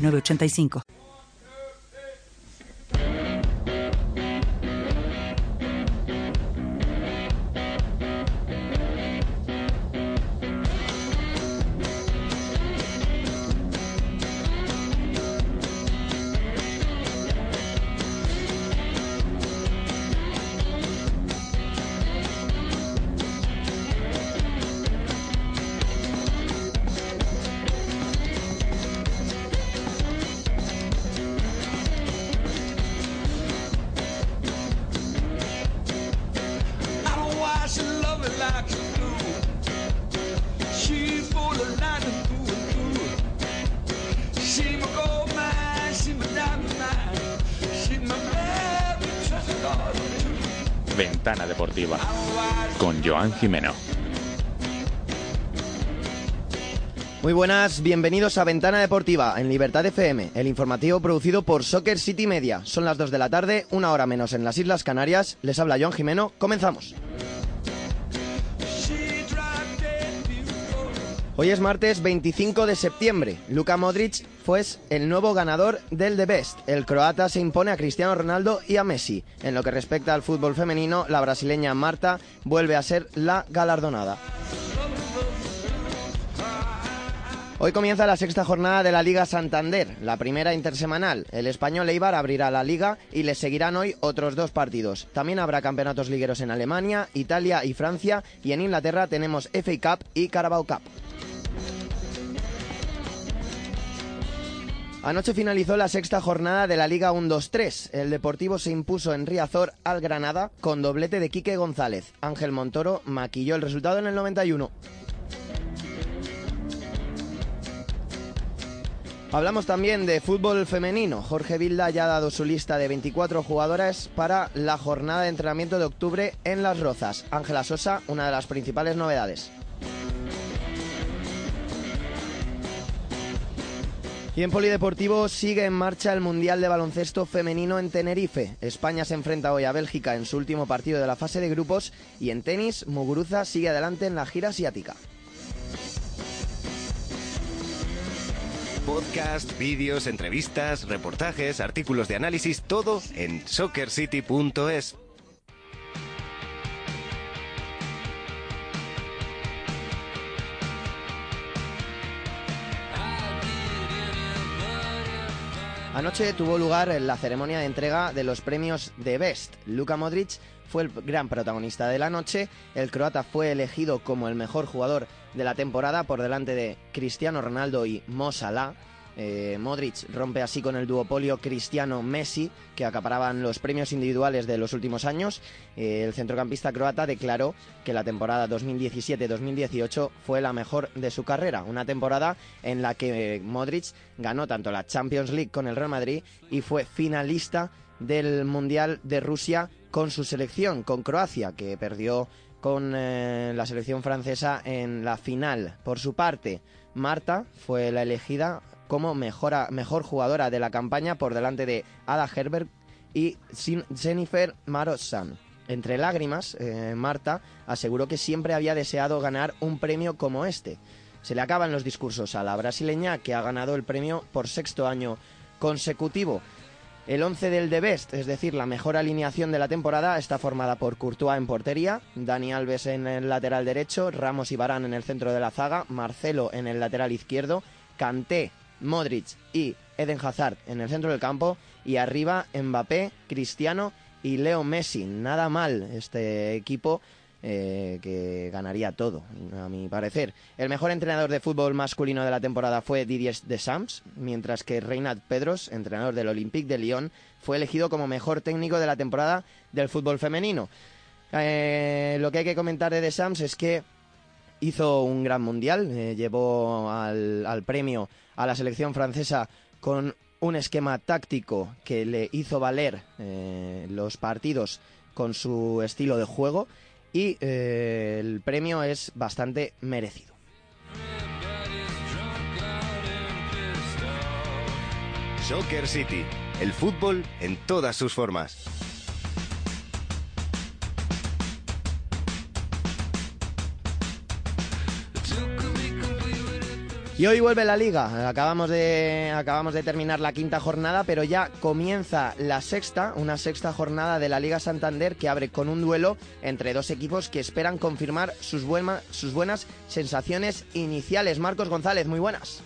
985. Con Joan Jimeno. Muy buenas, bienvenidos a Ventana Deportiva en Libertad FM, el informativo producido por Soccer City Media. Son las 2 de la tarde, una hora menos en las Islas Canarias. Les habla Joan Jimeno, comenzamos. Hoy es martes 25 de septiembre. Luka Modric fue el nuevo ganador del The Best. El croata se impone a Cristiano Ronaldo y a Messi. En lo que respecta al fútbol femenino, la brasileña Marta vuelve a ser la galardonada. Hoy comienza la sexta jornada de la Liga Santander, la primera intersemanal. El español Eibar abrirá la liga y le seguirán hoy otros dos partidos. También habrá campeonatos ligueros en Alemania, Italia y Francia y en Inglaterra tenemos FA Cup y Carabao Cup. Anoche finalizó la sexta jornada de la Liga 1-2-3. El Deportivo se impuso en Riazor al Granada con doblete de Quique González. Ángel Montoro maquilló el resultado en el 91. Hablamos también de fútbol femenino. Jorge Vilda ya ha dado su lista de 24 jugadoras para la jornada de entrenamiento de octubre en Las Rozas. Ángela Sosa, una de las principales novedades. Y en Polideportivo sigue en marcha el Mundial de Baloncesto Femenino en Tenerife. España se enfrenta hoy a Bélgica en su último partido de la fase de grupos y en tenis Muguruza sigue adelante en la gira asiática. Podcast, vídeos, entrevistas, reportajes, artículos de análisis, todo en soccercity.es. Anoche tuvo lugar la ceremonia de entrega de los premios de Best. Luka Modric fue el gran protagonista de la noche. El croata fue elegido como el mejor jugador de la temporada por delante de Cristiano Ronaldo y Mo Salah. Eh, Modric rompe así con el duopolio Cristiano-Messi, que acaparaban los premios individuales de los últimos años. Eh, el centrocampista croata declaró que la temporada 2017-2018 fue la mejor de su carrera, una temporada en la que eh, Modric ganó tanto la Champions League con el Real Madrid y fue finalista del Mundial de Rusia con su selección, con Croacia, que perdió con la selección francesa en la final. Por su parte, Marta fue la elegida como mejor jugadora de la campaña por delante de Ada Herbert y Jennifer Marosan. Entre lágrimas, eh, Marta aseguró que siempre había deseado ganar un premio como este. Se le acaban los discursos a la brasileña que ha ganado el premio por sexto año consecutivo. El 11 del The Best, es decir, la mejor alineación de la temporada, está formada por Courtois en portería, Dani Alves en el lateral derecho, Ramos y Barán en el centro de la zaga, Marcelo en el lateral izquierdo, Kanté Modric y Eden Hazard en el centro del campo y arriba Mbappé, Cristiano y Leo Messi. Nada mal este equipo eh, que ganaría todo, a mi parecer. El mejor entrenador de fútbol masculino de la temporada fue Didier Deschamps, mientras que Reinhard Pedros, entrenador del Olympique de Lyon, fue elegido como mejor técnico de la temporada del fútbol femenino. Eh, lo que hay que comentar de Deschamps es que hizo un gran mundial, eh, llevó al, premio a la selección francesa con un esquema táctico que le hizo valer eh, los partidos con su estilo de juego y eh, el premio es bastante merecido. Soccer City, el fútbol en todas sus formas. Y hoy vuelve la liga. Acabamos de, acabamos de terminar la quinta jornada, pero ya comienza la sexta, una sexta jornada de la Liga Santander que abre con un duelo entre dos equipos que esperan confirmar sus, sus buenas sensaciones iniciales. Marcos González, muy buenas.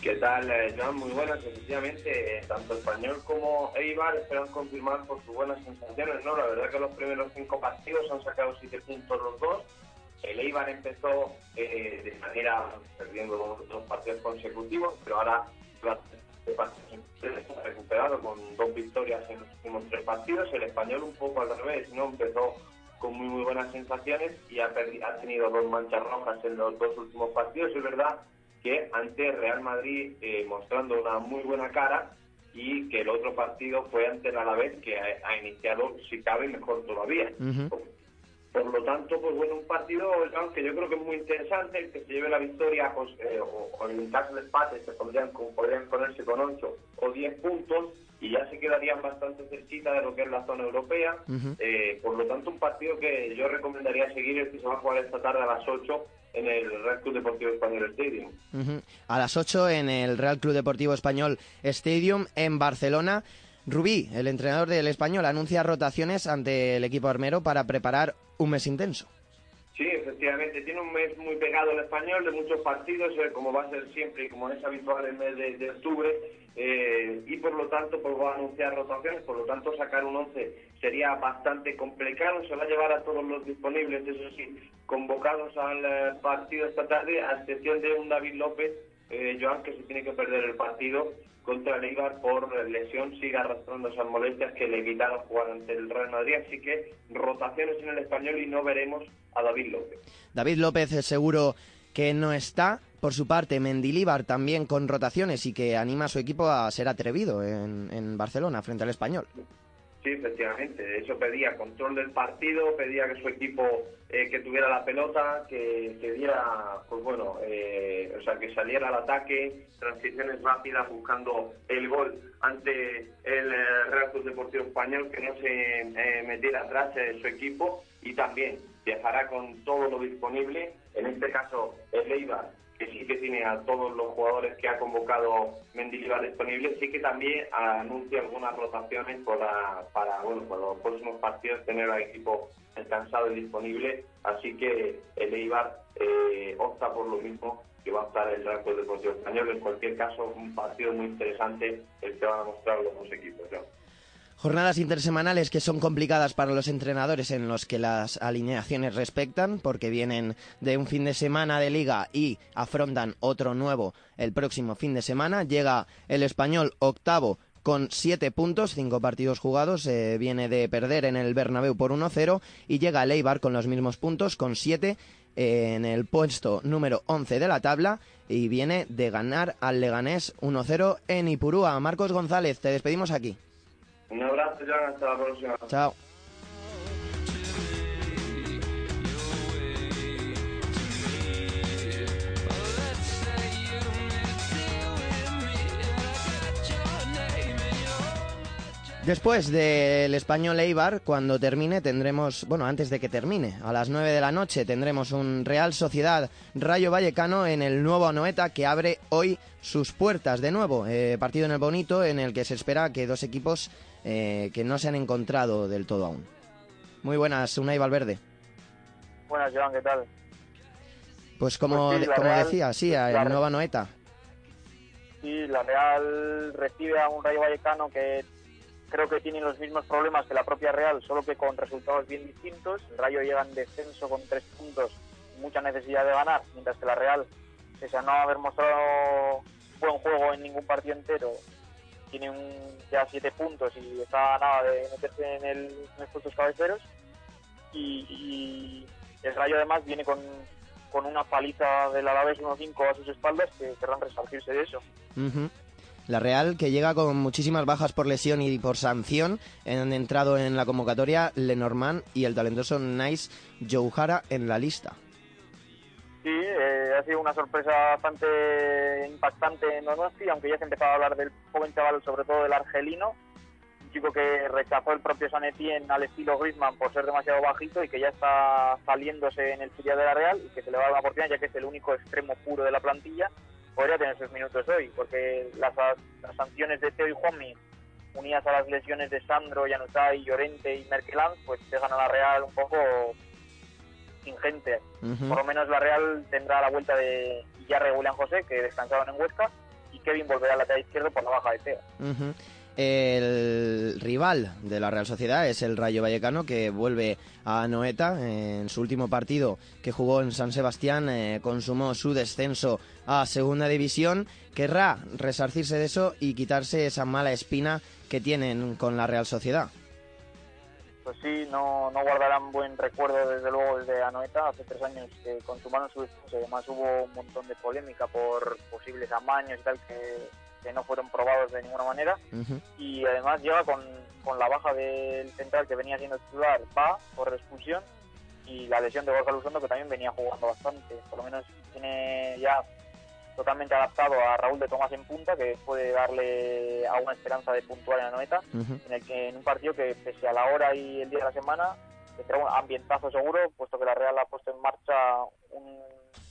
¿Qué tal, eh, Joan? Muy buenas. Efectivamente, tanto Español como Eibar esperan confirmar por sus buenas sensaciones. No, la verdad que los primeros cinco partidos han sacado siete puntos los dos el Eibar empezó eh, de manera perdiendo dos partidos consecutivos, pero ahora ha recuperado con dos victorias en los últimos tres partidos. El español un poco al revés, no empezó con muy muy buenas sensaciones y ha, ha tenido dos manchas rojas en los dos últimos partidos. Es verdad que ante Real Madrid eh, mostrando una muy buena cara y que el otro partido fue ante el Alavés que ha, iniciado, si cabe, mejor todavía. Por lo tanto, pues bueno, un partido que yo creo que es muy interesante, que se lleve la victoria, pues, eh, o, en caso de empate, se podrían, podrían ponerse con 8 o 10 puntos y ya se quedarían bastante cerquita de lo que es la zona europea. Eh, por lo tanto, un partido que yo recomendaría seguir, el que se va a jugar esta tarde a las 8 en el Real Club Deportivo Español Stadium. A las 8 en el Real Club Deportivo Español Stadium en Barcelona. Rubí, el entrenador del español, anuncia rotaciones ante el equipo armero para preparar un mes intenso. Sí, efectivamente, tiene un mes muy pegado el español, de muchos partidos, eh, como va a ser siempre y como es habitual el mes de, octubre, eh, y por lo tanto pues va a anunciar rotaciones, por lo tanto sacar un 11 sería bastante complicado, se va a llevar a todos los disponibles, eso sí, convocados al eh, partido esta tarde, a excepción de un David López, Joan, que se tiene que perder el partido contra el Eibar por lesión sigue arrastrando esas molestias que le evitaron jugar ante el Real Madrid, así que rotaciones en el español y no veremos a David López. David López es seguro que no está. Por su parte, Mendilíbar también con rotaciones y que anima a su equipo a ser atrevido en Barcelona frente al español. Sí, efectivamente. Eso pedía control del partido, pedía que su equipo eh, que tuviera la pelota, que, diera, pues bueno, eh, o sea, que saliera al ataque, transiciones rápidas buscando el gol ante el eh, Real Club Deportivo Español, que no se metiera atrás de su equipo y también viajará con todo lo disponible. En este caso, el Eibar que sí que tiene a todos los jugadores que ha convocado Mendilibar disponibles, sí que también anuncia algunas rotaciones para, para, bueno, para los próximos partidos tener al equipo descansado y disponible, así que el Eibar eh, opta por lo mismo que va a estar el Real Deportivo Español. En cualquier caso, un partido muy interesante el que van a mostrar los dos equipos. Jornadas intersemanales que son complicadas para los entrenadores en los que las alineaciones respectan, porque vienen de un fin de semana de liga y afrontan otro nuevo el próximo fin de semana. Llega el español octavo con siete puntos, cinco partidos jugados, eh, viene de perder en el Bernabéu por 1-0 y llega el con los mismos puntos, con siete eh, en el puesto número 11 de la tabla y viene de ganar al Leganés 1-0 en Ipurúa. Marcos González, te despedimos aquí. Un abrazo, Joan, hasta la próxima. Después del español Eibar, cuando termine, tendremos, bueno, antes de que termine, a las 9 de la noche tendremos un Real Sociedad Rayo Vallecano en el nuevo Anoeta que abre hoy sus puertas de nuevo. Eh, partido en el Bonito en el que se espera que dos equipos eh, que no se han encontrado del todo aún. Muy buenas, Unai Valverde. Buenas, Joan, ¿qué tal? Pues como, pues como decía, sí, el nuevo Anoeta. Sí, la Real recibe a un Rayo Vallecano que creo que tienen los mismos problemas que la propia Real, solo que con resultados bien distintos. El Rayo llega en descenso con tres puntos, mucha necesidad de ganar, mientras que la Real, pese a no haber mostrado buen juego en ningún partido entero, tiene un, ya siete puntos y está nada de meterse en, el, en. Y, el Rayo además viene con, con una paliza del Alavés 1-5 a sus espaldas que querrán resarcirse de eso. La Real que llega con muchísimas bajas por lesión y por sanción. Han entrado en la convocatoria Lenormand y el talentoso Nice Jouhara en la lista. Sí, eh, ha sido una sorpresa bastante impactante en Donosti, aunque ya se empezaba a hablar del joven chaval, sobre todo del argelino, un chico que rechazó el propio Sanetien al estilo Griezmann por ser demasiado bajito y que ya está saliéndose en el filial de la Real y que se le va a dar una oportunidad ya que es el único extremo puro de la plantilla, podría tener sus minutos hoy, porque las, las sanciones de Teo y Juanmi unidas a las lesiones de Sandro, Yanusay, Llorente y Merkeland, pues dejan a la Real un poco sin gente. Por lo menos la Real tendrá la vuelta de Yarre y José, que descansaban en Huesca, y Kevin volverá al lateral izquierdo por la baja de Teo. El rival de la Real Sociedad es el Rayo Vallecano que vuelve a Noeta en su último partido que jugó en San Sebastián, eh, consumó su descenso a Segunda División. Querrá resarcirse de eso y quitarse esa mala espina que tienen con la Real Sociedad pues sí, no, no guardarán buen recuerdo desde luego desde Anoeta, hace tres años que consumaron su descenso, además hubo un montón de polémica por posibles amaños y tal que, que no fueron probados de ninguna manera. Y además llega con, con, la baja del central que venía siendo titular, va por expulsión y la lesión de Borja Luzondo que también venía jugando bastante, por lo menos tiene ya totalmente adaptado a Raúl de Tomás en punta, que puede darle a una esperanza de puntuar en la noeta, en, el que, en un partido que pese a la hora y el día de la semana tendrá un ambientazo seguro, puesto que la Real ha puesto en marcha un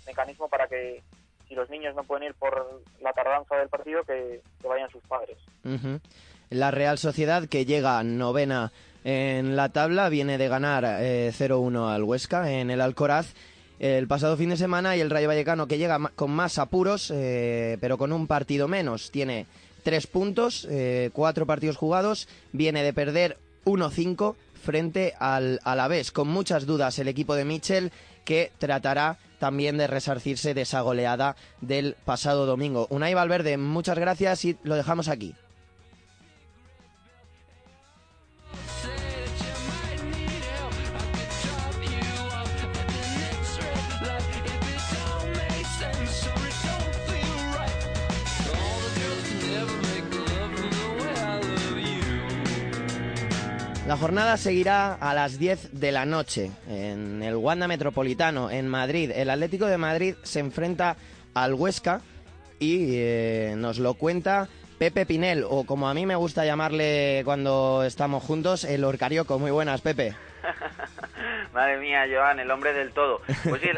mecanismo para que si los niños no pueden ir por la tardanza del partido, que, vayan sus padres. La Real Sociedad, que llega novena en la tabla, viene de ganar 0-1 eh, al Huesca en el Alcoraz el pasado fin de semana y el Rayo Vallecano que llega con más apuros, eh, pero con un partido menos. Tiene tres puntos, eh, cuatro partidos jugados, viene de perder 1-5 frente al Alavés. Con muchas dudas el equipo de Michel que tratará también de resarcirse de esa goleada del pasado domingo. Unai Valverde, muchas gracias y lo dejamos aquí. Jornada seguirá a las 10 de la noche en el Wanda Metropolitano, en Madrid. El Atlético de Madrid se enfrenta al Huesca y eh, nos lo cuenta Pepe Pinel, o como a mí me gusta llamarle cuando estamos juntos, el Orcarioco. Muy buenas, Pepe. Madre mía, Joan, el hombre del todo. Pues sí,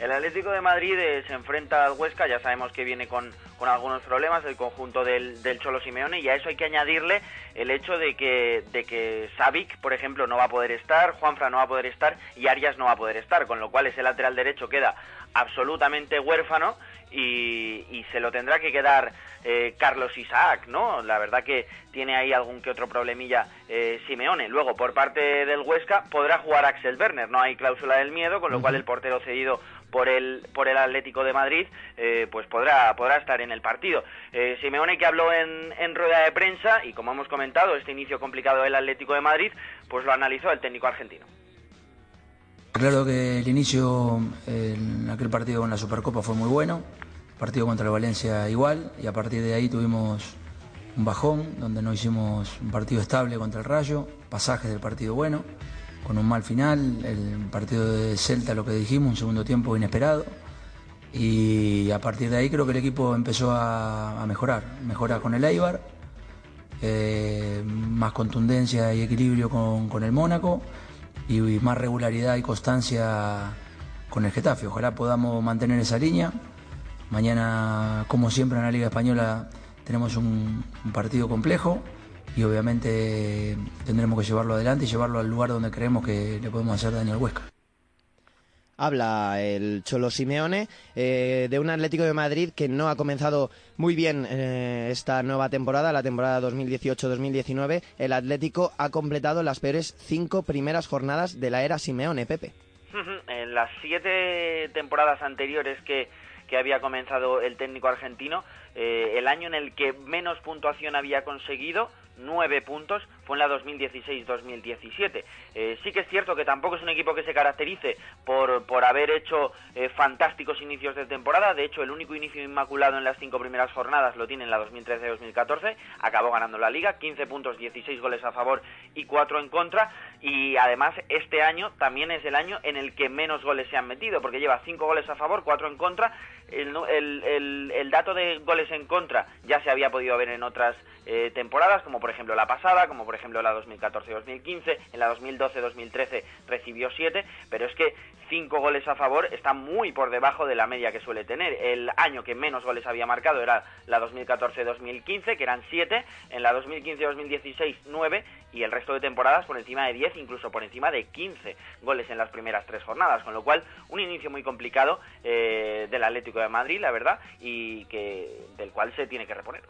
el Atlético de Madrid eh, se enfrenta al Huesca, ya sabemos que viene con, con algunos problemas el conjunto del, del, Cholo Simeone y a eso hay que añadirle el hecho de que, de que Savic, por ejemplo, no va a poder estar, Juanfra no va a poder estar y Arias no va a poder estar, con lo cual ese lateral derecho queda absolutamente huérfano y, y se lo tendrá que quedar eh, Carlos Isaac, ¿no? La verdad que tiene ahí algún que otro problemilla eh, Simeone. Luego, por parte del Huesca, podrá jugar Axel Werner, no hay cláusula del miedo, con lo cual el portero cedido por el por el Atlético de Madrid eh, pues podrá podrá estar en el partido. Eh, Simeone que habló en, en, rueda de prensa y como hemos comentado este inicio complicado del Atlético de Madrid pues lo analizó el técnico argentino. Claro que el inicio en aquel partido con la Supercopa fue muy bueno partido contra el Valencia igual y a partir de ahí tuvimos un bajón donde no hicimos un partido estable contra el Rayo pasajes del partido bueno con un mal final, el partido de Celta, lo que dijimos, un segundo tiempo inesperado. Y a partir de ahí creo que el equipo empezó a, mejorar, mejora con el Eibar, eh, más contundencia y equilibrio con, el Mónaco y, más regularidad y constancia con el Getafe. Ojalá podamos mantener esa línea. Mañana, como siempre en la Liga Española, tenemos un partido complejo y obviamente tendremos que llevarlo adelante y llevarlo al lugar donde creemos que le podemos hacer daño al Huesca. Habla el Cholo Simeone eh, de un Atlético de Madrid que no ha comenzado muy bien eh, esta nueva temporada, la temporada 2018-2019. El Atlético ha completado las peores cinco primeras jornadas de la era Simeone, Pepe. En las siete temporadas anteriores que, que había comenzado el técnico argentino, eh, el año en el que menos puntuación había conseguido nueve puntos, fue en la 2016-2017. Eh, sí que es cierto que tampoco es un equipo que se caracterice por, por haber hecho eh, fantásticos inicios de temporada, de hecho el único inicio inmaculado en las cinco primeras jornadas lo tiene en la 2013-2014, acabó ganando la liga, 15 puntos, 16 goles a favor y 4 en contra, y además este año también es el año en el que menos goles se han metido, porque lleva 5 goles a favor, 4 en contra, el, el, el, dato de goles en contra ya se había podido ver en otras eh, temporadas, como por ejemplo la pasada, como por ejemplo la 2014-2015, en la 2012-2013 recibió 7, pero es que 5 goles a favor está muy por debajo de la media que suele tener. El año que menos goles había marcado era la 2014-2015, que eran 7, en la 2015-2016 9 y el resto de temporadas por encima de 10, incluso por encima de 15 goles en las primeras tres jornadas, con lo cual un inicio muy complicado eh, del Atlético de Madrid, la verdad, y que del cual se tiene que reponer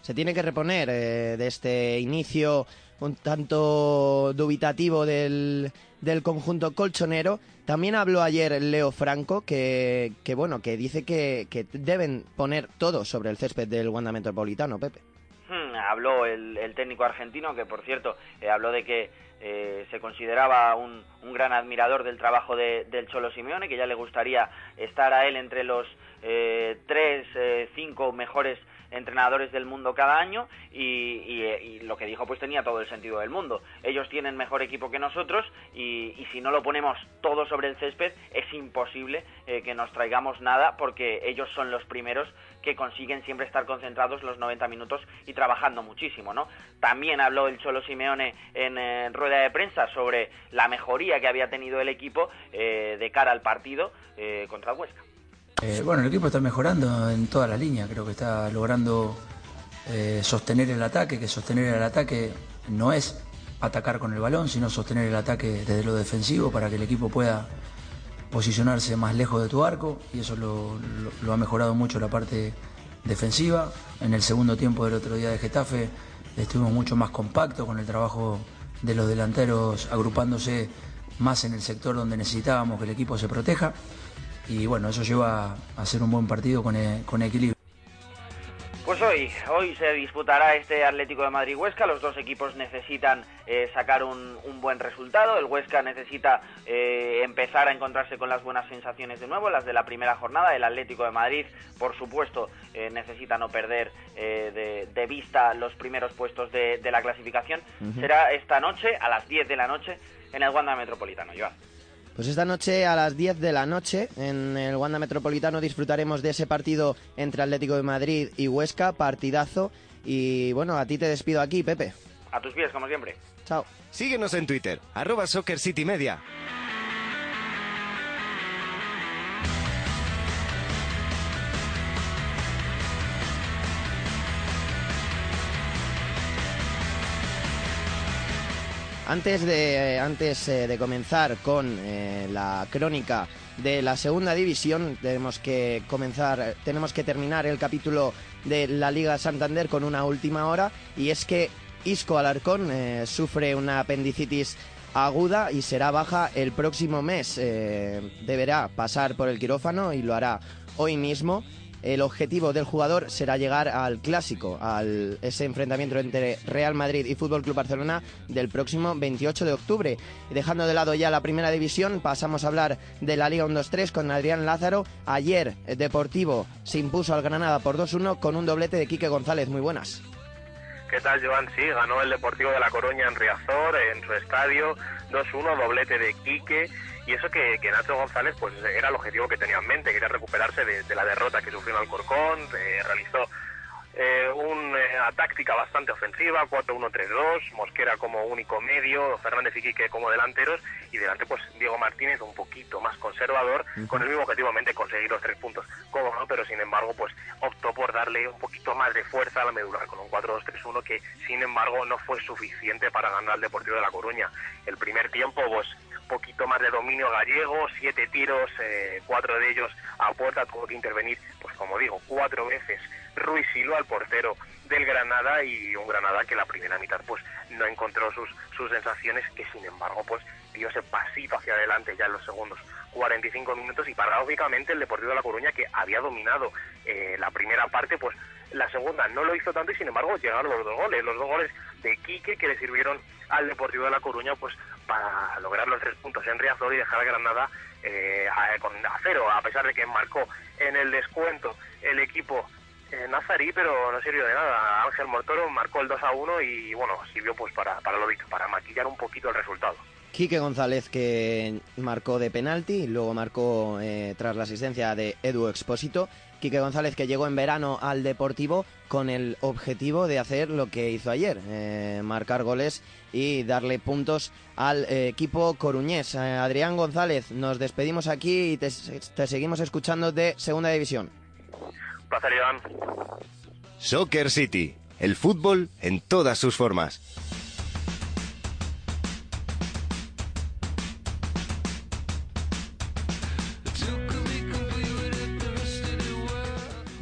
se tiene que reponer eh, de este inicio un tanto dubitativo del, del conjunto colchonero. También habló ayer Leo Franco que, que bueno, que dice que, que, deben poner todo sobre el césped del Wanda Metropolitano, Pepe. Hmm, habló el, el, técnico argentino, que por cierto, eh, habló de que eh, se consideraba un, un, gran admirador del trabajo de, del Cholo Simeone, que ya le gustaría estar a él entre los eh, tres, eh, cinco mejores entrenadores del mundo cada año y, lo que dijo pues tenía todo el sentido del mundo. Ellos tienen mejor equipo que nosotros y, si no lo ponemos todo sobre el césped es imposible eh, que nos traigamos nada porque ellos son los primeros que consiguen siempre estar concentrados los 90 minutos y trabajando muchísimo, ¿no? También habló el Cholo Simeone en rueda de prensa sobre la mejoría que había tenido el equipo eh, de cara al partido eh, contra Huesca. Eh, bueno, el equipo está mejorando en toda la línea, creo que está logrando eh, sostener el ataque, que sostener el ataque no es atacar con el balón, sino sostener el ataque desde lo defensivo para que el equipo pueda posicionarse más lejos de tu arco y eso lo, ha mejorado mucho la parte defensiva. En el segundo tiempo del otro día de Getafe estuvimos mucho más compactos con el trabajo de los delanteros agrupándose más en el sector donde necesitábamos que el equipo se proteja y bueno, eso lleva a hacer un buen partido con, e, con equilibrio. Pues hoy, hoy se disputará este Atlético de Madrid-Huesca. Los dos equipos necesitan eh, sacar un, buen resultado. El Huesca necesita eh, empezar a encontrarse con las buenas sensaciones de nuevo, las de la primera jornada. El Atlético de Madrid, por supuesto, eh, necesita no perder de, vista los primeros puestos de, la clasificación. Será esta noche, a las 10 de la noche, en el Wanda Metropolitano. Joan. Pues esta noche a las 10 de la noche en el Wanda Metropolitano disfrutaremos de ese partido entre Atlético de Madrid y Huesca, partidazo. Y bueno, a ti te despido aquí, Pepe. A tus pies, como siempre. Chao. Síguenos en Twitter, arroba Soccer City Media. Antes de, antes eh, de comenzar con eh, la crónica de la segunda división, tenemos que comenzar, tenemos que terminar el capítulo de la Liga Santander con una última hora y es que Isco Alarcón eh, sufre una apendicitis aguda y será baja el próximo mes. deberá pasar por el quirófano y lo hará hoy mismo el objetivo del jugador será llegar al clásico, al ese enfrentamiento entre Real Madrid y Fútbol Club Barcelona del próximo 28 de octubre. Y dejando de lado ya la primera división, pasamos a hablar de la Liga 1-2-3 con Adrián Lázaro. Ayer Deportivo se impuso al Granada por 2-1 con un doblete de Quique González. Muy buenas. ¿Qué tal, Joan? Sí, ganó el Deportivo de La Coruña en Riazor, en su estadio, 2-1, doblete de Quique y eso que, Nacho González pues era el objetivo que tenía en mente, quería recuperarse de, la derrota que sufrió en Alcorcón, eh, realizó eh, una eh, táctica bastante ofensiva, 4-1-3-2, Mosquera como único medio, Fernández y Quique como delanteros, y delante pues Diego Martínez un poquito más conservador, con el mismo objetivo conseguir los tres puntos, como no, pero sin embargo pues optó por darle un poquito más de fuerza a la medula con un 4-2-3-1 que sin embargo no fue suficiente para ganar al Deportivo de La Coruña. El primer tiempo pues poquito más de dominio gallego, siete tiros, eh, cuatro de ellos a puerta, tuvo que intervenir, pues como digo, cuatro veces Ruiz Silva, el portero del Granada, y un Granada que la primera mitad pues no encontró sus, sus sensaciones, que sin embargo pues dio ese pasito hacia adelante ya en los segundos 45 minutos y paradójicamente el Deportivo de La Coruña que había dominado eh, la primera parte pues la segunda no lo hizo tanto y sin embargo llegaron los dos goles, los dos goles de Quique que le sirvieron al Deportivo de La Coruña pues para lograr los tres puntos en Riazor y dejar a Granada eh, a, con, a cero, a pesar de que marcó en el descuento el equipo eh, Nazarí, pero no sirvió de nada. Ángel Mortoro marcó el 2 a 1 y bueno, sirvió pues para, para lo dicho, para maquillar un poquito el resultado. Quique González que marcó de penalti, luego marcó eh, tras la asistencia de Edu Expósito. Quique González que llegó en verano al Deportivo con el objetivo de hacer lo que hizo ayer, eh, marcar goles y darle puntos al eh, equipo coruñés. Eh, Adrián González, nos despedimos aquí y te, te seguimos escuchando de Segunda División. Placer, Iván. Soccer City, el fútbol en todas sus formas.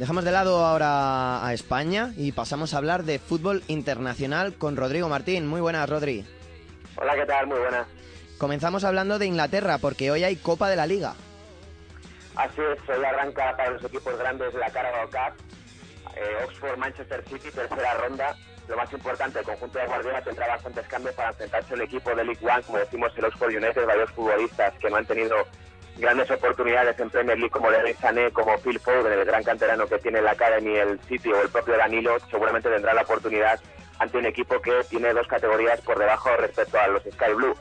Dejamos de lado ahora a España y pasamos a hablar de fútbol internacional con Rodrigo Martín. Muy buenas, Rodri. Hola, ¿qué tal? Muy buenas. Comenzamos hablando de Inglaterra porque hoy hay Copa de la Liga. Así es, hoy arranca para los equipos grandes la Carabao Cup. Eh, Oxford, Manchester City, tercera ronda. Lo más importante, el conjunto de Guardiola tendrá bastantes cambios para enfrentarse al equipo de League One, como decimos el Oxford United, varios futbolistas que no han tenido grandes oportunidades en Premier League como Leroy Sané, como Phil Foden, el gran canterano que tiene la Academy, el City o el propio Danilo, seguramente tendrá la oportunidad ante un equipo que tiene dos categorías por debajo respecto a los Sky Blue.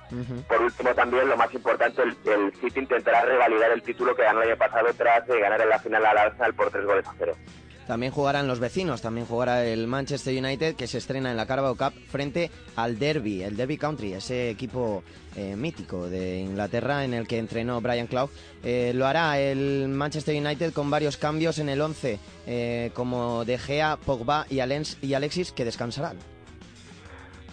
Por último, también lo más importante, el, el, City intentará revalidar el título que ganó el año pasado tras de ganar en la final al Arsenal por tres goles a cero. También jugarán los vecinos, también jugará el Manchester United que se estrena en la Carabao Cup frente al Derby, el Derby Country, ese equipo eh, mítico de Inglaterra en el que entrenó Brian Clough. Eh, lo hará el Manchester United con varios cambios en el 11, eh, como De Gea, Pogba y, Alexis que descansarán.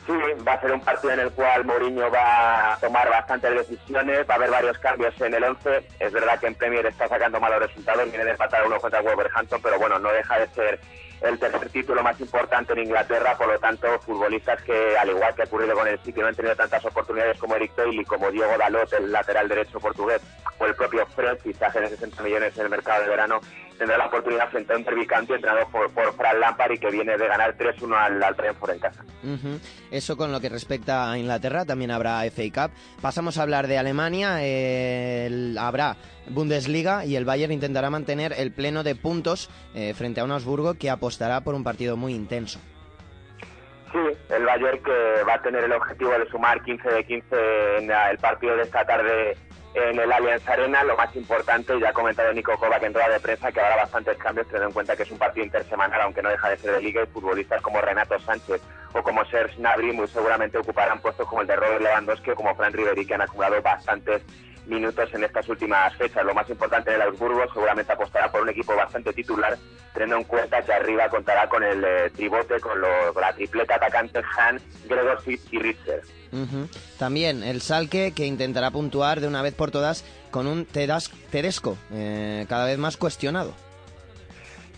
Sí, va a ser un partido en el cual Mourinho va a tomar bastantes decisiones, va a haber varios cambios en el 11. Es verdad que en Premier está sacando malos resultados, viene de empatar uno contra Wolverhampton, pero bueno, no deja de ser el tercer título más importante en Inglaterra, por lo tanto, futbolistas que, al igual que ha ocurrido con el City, no han tenido tantas oportunidades como Eric Bailey, como Diego Dalot, el lateral derecho portugués, o el propio Fred, fichaje de 60 millones en el mercado de verano, tendrá la oportunidad frente a un derbicante entrenado por, por Fran Lampard y que viene de ganar 3-1 al, al Brentford en casa. Uh -huh. Eso con lo que respecta a Inglaterra, también habrá FA Cup. Pasamos a hablar de Alemania, eh, el, habrá Bundesliga y el Bayern intentará mantener el pleno de puntos eh, frente a un Augsburgo que apostará por un partido muy intenso. Sí, el Bayern que va a tener el objetivo de sumar 15 de 15 en el partido de esta tarde en el Allianz Arena. Lo más importante, ya ha comentado Nico Kovac en rueda de prensa, que habrá bastantes cambios, teniendo en cuenta que es un partido intersemanal, aunque no deja de ser de liga, y futbolistas como Renato Sánchez o como Serge Gnabry muy seguramente ocuparán puestos como el de Robert Lewandowski o como Fran Riveri, que han acumulado bastantes minutos en estas últimas fechas. Lo más importante del Augsburgo seguramente apostará por un equipo bastante titular, teniendo en cuenta que arriba contará con el eh, tribote, con, lo, con, la tripleta atacante Han, Gregor y Richter. También el Salque que intentará puntuar de una vez por todas con un Tedesco, eh, cada vez más cuestionado.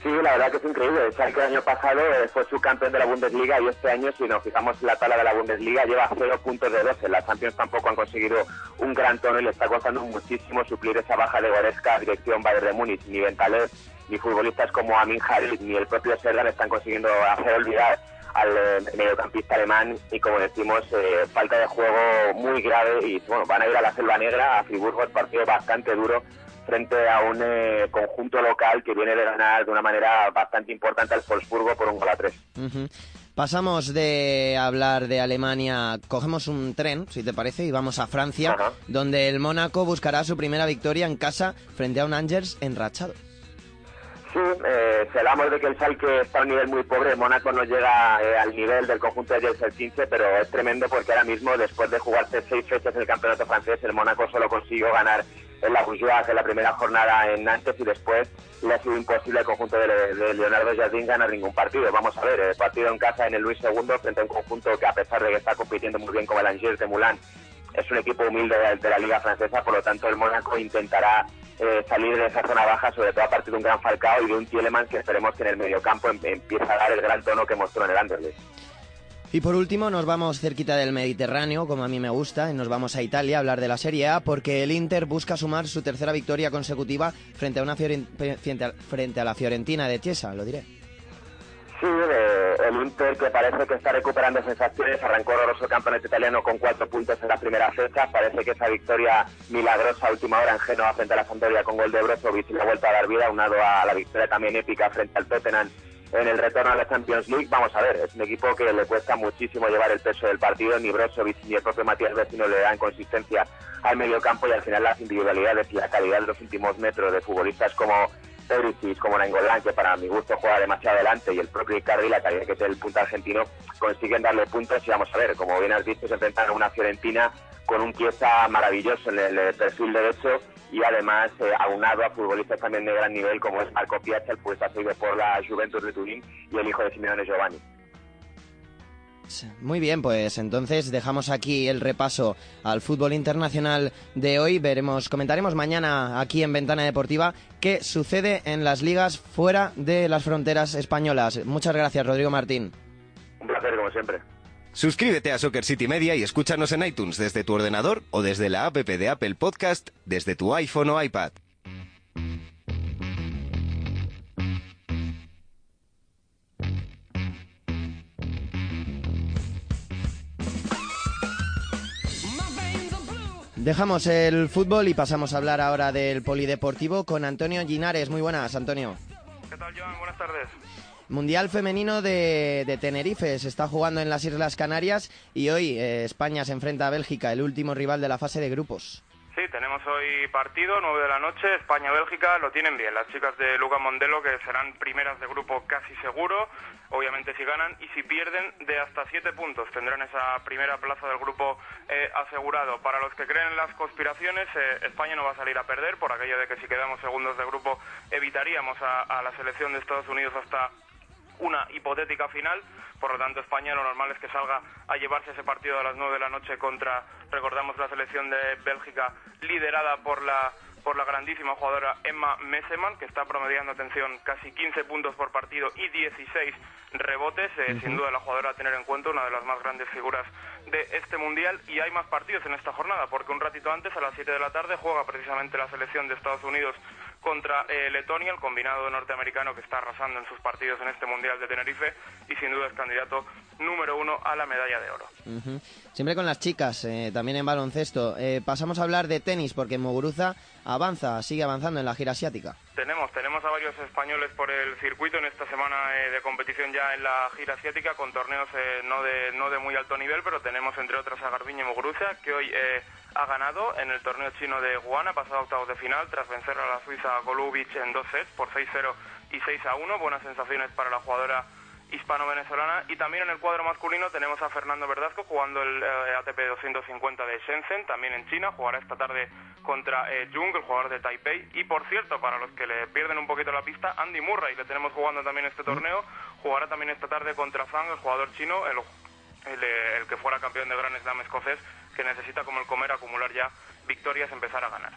Sí, la verdad que es increíble. El Schalke el año pasado eh, fue subcampeón de la Bundesliga y este año, si nos fijamos en la tabla de la Bundesliga, lleva cero puntos de 12. Las Champions tampoco han conseguido un gran tono y le está costando muchísimo suplir esa baja de Goretzka, dirección Bayern de Múnich. Ni Ventalev, ni futbolistas como Amin Harit, ni el propio Serdan están consiguiendo hacer olvidar al eh, mediocampista alemán y como decimos, eh, falta de juego muy grave y bueno, van a ir a la Selva Negra, a Friburgo, el partido bastante duro frente a un eh, conjunto local que viene de ganar de una manera bastante importante al Wolfsburgo por un gol a tres. Uh -huh. Pasamos de hablar de Alemania, cogemos un tren, si te parece, y vamos a Francia, uh -huh. donde el Mónaco buscará su primera victoria en casa frente a un Angers enrachado. Sí, eh, si hablamos de que el Schalke está a un nivel muy pobre, el Mónaco no llega eh, al nivel del conjunto de Jels el 15, pero es tremendo porque ahora mismo, después de jugarse seis fechas en el campeonato francés, el Mónaco solo consiguió ganar en la Bourgeois en la primera jornada en Nantes y después le ha sido imposible al conjunto de, Leonardo Jardín ganar ningún partido. Vamos a ver, el partido en casa en el Luis II frente a un conjunto que a pesar de que está compitiendo muy bien como el Angers de Moulin, es un equipo humilde de, de la liga francesa, por lo tanto el Mónaco intentará eh, salir de esa zona baja, sobre todo a partir de un gran Falcao y de un Tielemans que esperemos que en el mediocampo em empiece a dar el gran tono que mostró en el Anderlecht. Y por último nos vamos cerquita del Mediterráneo, como a mí me gusta, y nos vamos a Italia a hablar de la Serie A, porque el Inter busca sumar su tercera victoria consecutiva frente a, una frente a la Fiorentina de Chiesa, lo diré. El Inter que parece que está recuperando sensaciones, arrancó horroroso campeonato italiano con cuatro puntos en la primera fecha, parece que esa victoria milagrosa última hora en Genoa frente a la Sampdoria con gol de Brozovic y la vuelta a dar vida, aunado a la victoria también épica frente al Tottenham en el retorno a la Champions League. Vamos a ver, es un equipo que le cuesta muchísimo llevar el peso del partido, ni Brozovic ni el propio Matías Vecino le dan consistencia al medio campo y al final las individualidades y la calidad de los últimos metros de futbolistas como Perisic, como Nainggolan, que para mi gusto juega demasiado adelante, y el propio Icardi, la calidad que es el punto argentino, consiguen darle puntos y vamos a ver, como bien has visto, se enfrentan a una Fiorentina con un pieza maravilloso en el perfil derecho y además eh, aunado a futbolistas también de gran nivel como es Marco Piazza, el futbolista seguido por la Juventus de Turín y el hijo de Simeone Giovanni. Muy bien, pues entonces dejamos aquí el repaso al fútbol internacional de hoy. Veremos, comentaremos mañana aquí en Ventana Deportiva qué sucede en las ligas fuera de las fronteras españolas. Muchas gracias, Rodrigo Martín. Un placer, como siempre. Suscríbete a Soccer City Media y escúchanos en iTunes desde tu ordenador o desde la app de Apple Podcast desde tu iPhone o iPad. Dejamos el fútbol y pasamos a hablar ahora del polideportivo con Antonio Ginares. Muy buenas, Antonio. ¿Qué tal, Joan? Buenas tardes. Mundial femenino de, Tenerife se está jugando en las Islas Canarias y hoy eh, España se enfrenta a Bélgica, el último rival de la fase de grupos. Sí, tenemos hoy partido, 9 de la noche, España-Bélgica, lo tienen bien. Las chicas de Luca Mondelo, que serán primeras de grupo casi seguro, obviamente si ganan, y si pierden, de hasta 7 puntos. Tendrán esa primera plaza del grupo eh, asegurado. Para los que creen en las conspiraciones, eh, España no va a salir a perder, por aquello de que si quedamos segundos de grupo evitaríamos a la selección de Estados Unidos hasta una hipotética final, por lo tanto España lo normal es que salga a llevarse ese partido a las 9 de la noche contra, recordamos, la selección de Bélgica liderada por la por la grandísima jugadora Emma Messeman, que está promediando, atención, casi 15 puntos por partido y 16 rebotes. Eh, Sin duda la jugadora a tener en cuenta, una de las más grandes figuras de este Mundial. Y hay más partidos en esta jornada, porque un ratito antes, a las 7 de la tarde, juega precisamente la selección de Estados Unidos contra eh, Letonia, el combinado norteamericano que está arrasando en sus partidos en este Mundial de Tenerife y sin duda es candidato número uno a la medalla de oro. Siempre con las chicas, eh, también en baloncesto. Eh, pasamos a hablar de tenis porque Muguruza avanza, sigue avanzando en la gira asiática. Tenemos, tenemos a varios españoles por el circuito en esta semana de competición ya en la gira asiática con torneos no, de, no de muy alto nivel, pero tenemos entre otras a Garbiñe Muguruza que hoy ha ganado en el torneo chino de Guana, pasado a octavos de final tras vencer a la Suiza Golubic en dos sets por 6-0 y 6-1. Buenas sensaciones para la jugadora hispano-venezolana. Y también en el cuadro masculino tenemos a Fernando Verdasco jugando el eh, ATP 250 de Shenzhen, también en China. Jugará esta tarde contra eh, Jung, el jugador de Taipei. Y por cierto, para los que le pierden un poquito la pista, Andy Murray, le tenemos jugando también este torneo. Jugará también esta tarde contra Zhang, el jugador chino, el, el, que fuera campeón de Grand Slam escocés que necesita como el comer acumular ya victorias, empezar a ganar.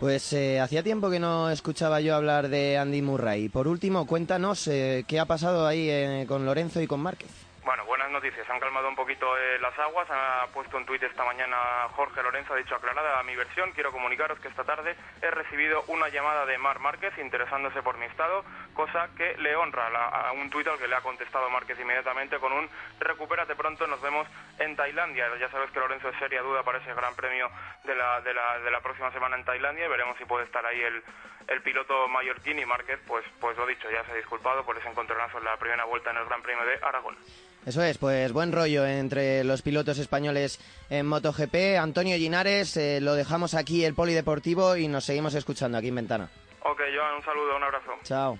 Pues eh, hacía tiempo que no escuchaba yo hablar de Andy Murray. Por último, cuéntanos eh, qué ha pasado ahí eh, con Lorenzo y con Márquez. Bueno, buenas noticias. Han calmado un poquito eh, las aguas. Ha puesto un tuit esta mañana Jorge Lorenzo. Ha dicho aclarada mi versión. Quiero comunicaros que esta tarde he recibido una llamada de Mar Márquez interesándose por mi estado, cosa que le honra a un tuit al que le ha contestado Márquez inmediatamente con un recupérate pronto. Nos vemos en Tailandia. Ya sabes que Lorenzo es seria duda para ese gran premio de la, de la, de la próxima semana en Tailandia veremos si puede estar ahí el, el piloto mallorquín y Márquez, pues, pues lo dicho, ya se ha disculpado por ese encontronazo en la primera vuelta en el Gran Premio de Aragón. Eso es, pues buen rollo entre los pilotos españoles en MotoGP. Antonio Ginares, eh, lo dejamos aquí el polideportivo y nos seguimos escuchando aquí en Ventana. Ok, Joan, un saludo, un abrazo. Chao.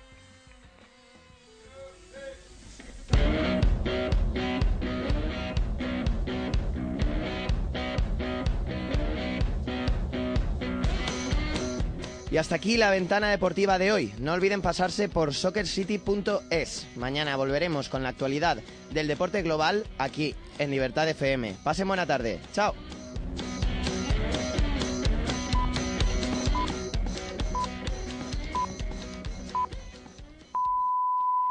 Y hasta aquí la ventana deportiva de hoy. No olviden pasarse por soccercity.es. Mañana volveremos con la actualidad del deporte global aquí en Libertad FM. Pasen buena tarde. Chao.